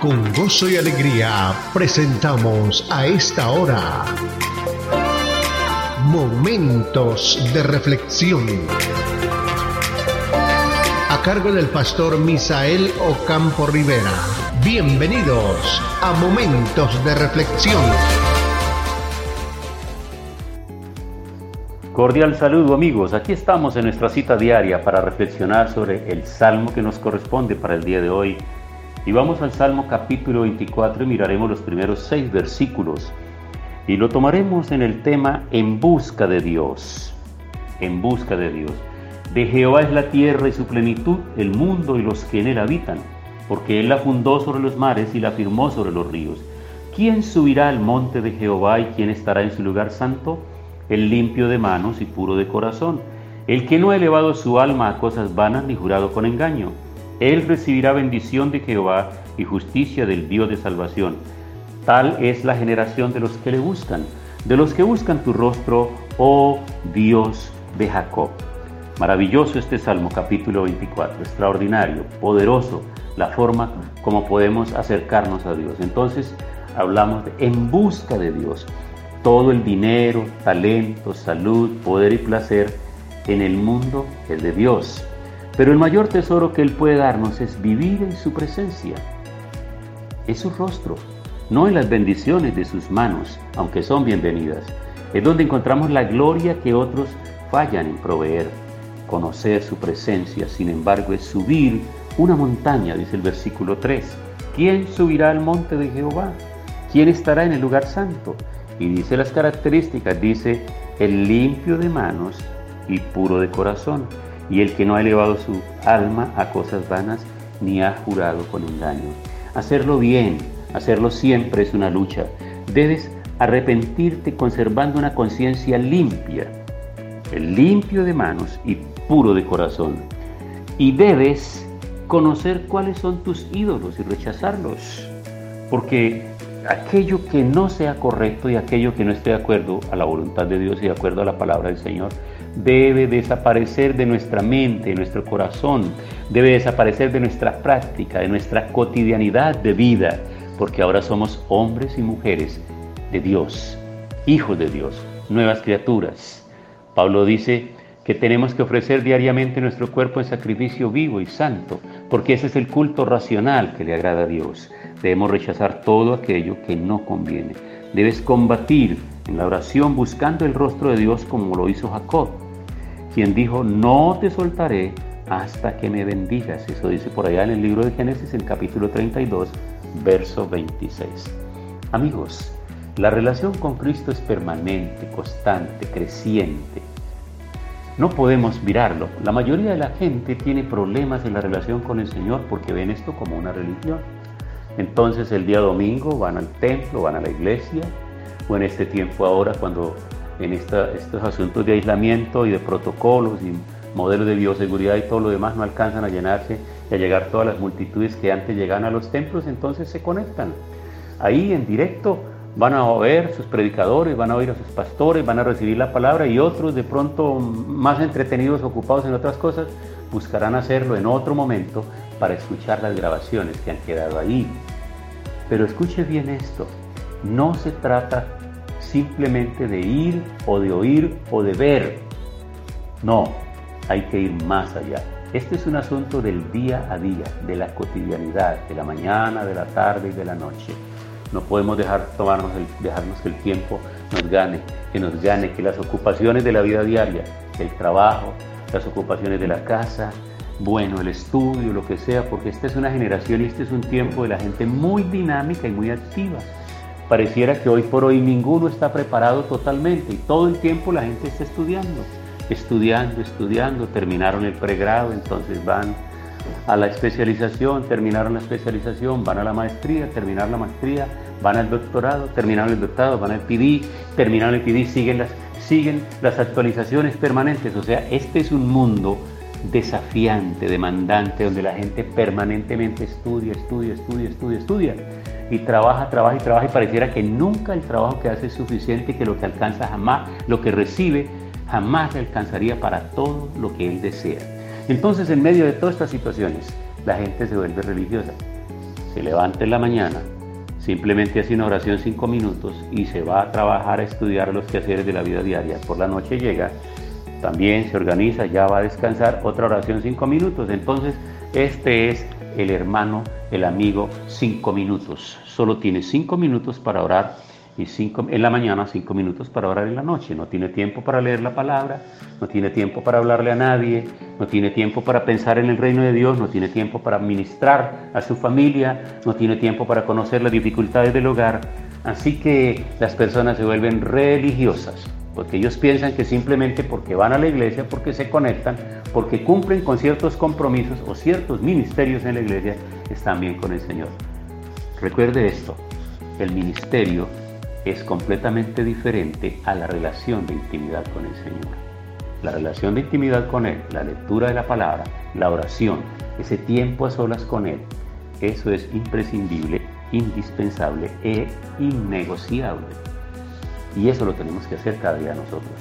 Con gozo y alegría presentamos a esta hora Momentos de Reflexión. A cargo del pastor Misael Ocampo Rivera. Bienvenidos a Momentos de Reflexión. Cordial saludo amigos, aquí estamos en nuestra cita diaria para reflexionar sobre el salmo que nos corresponde para el día de hoy. Y vamos al Salmo capítulo 24 y miraremos los primeros seis versículos. Y lo tomaremos en el tema En busca de Dios. En busca de Dios. De Jehová es la tierra y su plenitud, el mundo y los que en él habitan, porque él la fundó sobre los mares y la firmó sobre los ríos. ¿Quién subirá al monte de Jehová y quién estará en su lugar santo? el limpio de manos y puro de corazón, el que no ha elevado su alma a cosas vanas ni jurado con engaño. Él recibirá bendición de Jehová y justicia del Dios de salvación. Tal es la generación de los que le buscan, de los que buscan tu rostro, oh Dios de Jacob. Maravilloso este Salmo capítulo 24, extraordinario, poderoso, la forma como podemos acercarnos a Dios. Entonces hablamos de en busca de Dios todo el dinero, talento, salud, poder y placer en el mundo es de Dios. Pero el mayor tesoro que Él puede darnos es vivir en su presencia. Es su rostro, no en las bendiciones de sus manos, aunque son bienvenidas. Es donde encontramos la gloria que otros fallan en proveer. Conocer su presencia, sin embargo, es subir una montaña, dice el versículo 3. ¿Quién subirá al monte de Jehová? ¿Quién estará en el lugar santo? Y dice las características, dice el limpio de manos y puro de corazón, y el que no ha elevado su alma a cosas vanas, ni ha jurado con engaño. Hacerlo bien, hacerlo siempre es una lucha. Debes arrepentirte conservando una conciencia limpia, limpio de manos y puro de corazón. Y debes conocer cuáles son tus ídolos y rechazarlos, porque aquello que no sea correcto y aquello que no esté de acuerdo a la voluntad de Dios y de acuerdo a la palabra del Señor, debe desaparecer de nuestra mente, de nuestro corazón, debe desaparecer de nuestra práctica, de nuestra cotidianidad de vida, porque ahora somos hombres y mujeres de Dios, hijos de Dios, nuevas criaturas. Pablo dice que tenemos que ofrecer diariamente nuestro cuerpo en sacrificio vivo y santo, porque ese es el culto racional que le agrada a Dios. Debemos rechazar todo aquello que no conviene. Debes combatir en la oración buscando el rostro de Dios como lo hizo Jacob, quien dijo, no te soltaré hasta que me bendigas. Eso dice por allá en el libro de Génesis, en capítulo 32, verso 26. Amigos, la relación con Cristo es permanente, constante, creciente. No podemos mirarlo. La mayoría de la gente tiene problemas en la relación con el Señor porque ven esto como una religión. Entonces el día domingo van al templo, van a la iglesia, o en este tiempo ahora cuando en estos asuntos de aislamiento y de protocolos y modelos de bioseguridad y todo lo demás no alcanzan a llenarse y a llegar todas las multitudes que antes llegaban a los templos, entonces se conectan. Ahí en directo van a oír sus predicadores, van a oír a sus pastores, van a recibir la palabra y otros de pronto más entretenidos, ocupados en otras cosas, buscarán hacerlo en otro momento para escuchar las grabaciones que han quedado ahí. Pero escuche bien esto, no se trata simplemente de ir o de oír o de ver. No, hay que ir más allá. Este es un asunto del día a día, de la cotidianidad, de la mañana, de la tarde y de la noche. No podemos dejar tomarnos dejarnos que el tiempo nos gane, que nos gane, que las ocupaciones de la vida diaria, el trabajo, las ocupaciones de la casa, bueno, el estudio, lo que sea, porque esta es una generación y este es un tiempo de la gente muy dinámica y muy activa. Pareciera que hoy por hoy ninguno está preparado totalmente y todo el tiempo la gente está estudiando, estudiando, estudiando, terminaron el pregrado, entonces van a la especialización, terminaron la especialización, van a la maestría, terminaron la maestría, van al doctorado, terminaron el doctorado, van al PD, terminaron el PD, siguen las, siguen las actualizaciones permanentes. O sea, este es un mundo desafiante, demandante, donde la gente permanentemente estudia, estudia, estudia, estudia, estudia, y trabaja, trabaja y trabaja y pareciera que nunca el trabajo que hace es suficiente, que lo que alcanza jamás, lo que recibe jamás le alcanzaría para todo lo que él desea. Entonces, en medio de todas estas situaciones, la gente se vuelve religiosa. se levanta en la mañana, simplemente hace una oración cinco minutos y se va a trabajar a estudiar los quehaceres de la vida diaria. Por la noche llega, también se organiza, ya va a descansar, otra oración cinco minutos. Entonces, este es el hermano, el amigo, cinco minutos. Solo tiene cinco minutos para orar y cinco, en la mañana cinco minutos para orar en la noche. No tiene tiempo para leer la palabra, no tiene tiempo para hablarle a nadie, no tiene tiempo para pensar en el reino de Dios, no tiene tiempo para ministrar a su familia, no tiene tiempo para conocer las dificultades del hogar. Así que las personas se vuelven religiosas, porque ellos piensan que simplemente porque van a la iglesia, porque se conectan, porque cumplen con ciertos compromisos o ciertos ministerios en la iglesia, están bien con el Señor. Recuerde esto, el ministerio es completamente diferente a la relación de intimidad con el Señor. La relación de intimidad con Él, la lectura de la palabra, la oración, ese tiempo a solas con Él, eso es imprescindible, indispensable e innegociable. Y eso lo tenemos que hacer cada día nosotros,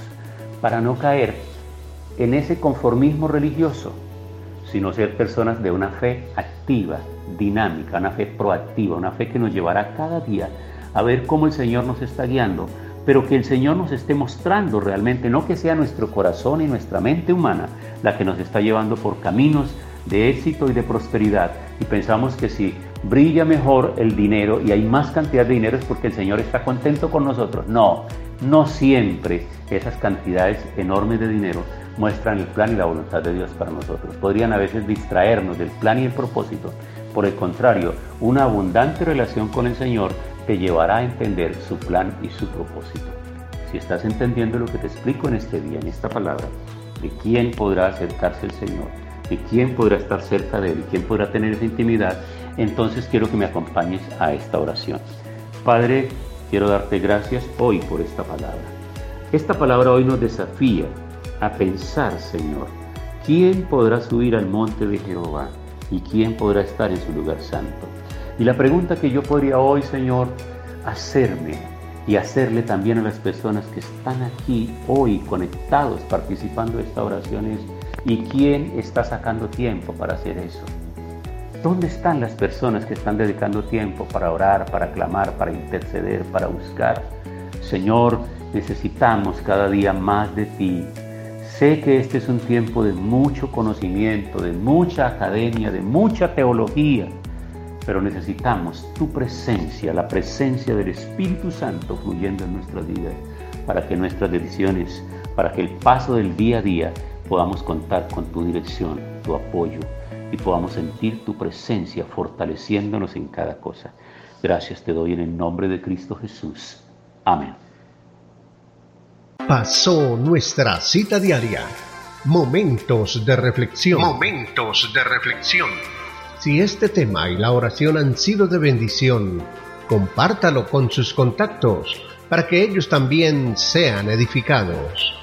para no caer en ese conformismo religioso, sino ser personas de una fe activa, dinámica, una fe proactiva, una fe que nos llevará cada día a ver cómo el Señor nos está guiando, pero que el Señor nos esté mostrando realmente, no que sea nuestro corazón y nuestra mente humana la que nos está llevando por caminos de éxito y de prosperidad. Y pensamos que si brilla mejor el dinero y hay más cantidad de dinero es porque el Señor está contento con nosotros. No, no siempre esas cantidades enormes de dinero muestran el plan y la voluntad de Dios para nosotros. Podrían a veces distraernos del plan y el propósito. Por el contrario, una abundante relación con el Señor te llevará a entender su plan y su propósito. Si estás entendiendo lo que te explico en este día, en esta palabra, de quién podrá acercarse el Señor, de quién podrá estar cerca de Él, quién podrá tener esa intimidad, entonces quiero que me acompañes a esta oración. Padre, quiero darte gracias hoy por esta palabra. Esta palabra hoy nos desafía a pensar, Señor, ¿quién podrá subir al monte de Jehová y quién podrá estar en su lugar santo? Y la pregunta que yo podría hoy, Señor, hacerme y hacerle también a las personas que están aquí hoy conectados, participando de esta oración es, ¿y quién está sacando tiempo para hacer eso? ¿Dónde están las personas que están dedicando tiempo para orar, para clamar, para interceder, para buscar? Señor, necesitamos cada día más de ti. Sé que este es un tiempo de mucho conocimiento, de mucha academia, de mucha teología, pero necesitamos tu presencia, la presencia del Espíritu Santo fluyendo en nuestra vida, para que nuestras decisiones, para que el paso del día a día podamos contar con tu dirección, tu apoyo y podamos sentir tu presencia fortaleciéndonos en cada cosa. Gracias te doy en el nombre de Cristo Jesús. Amén. Pasó nuestra cita diaria. Momentos de reflexión. Momentos de reflexión. Si este tema y la oración han sido de bendición, compártalo con sus contactos para que ellos también sean edificados.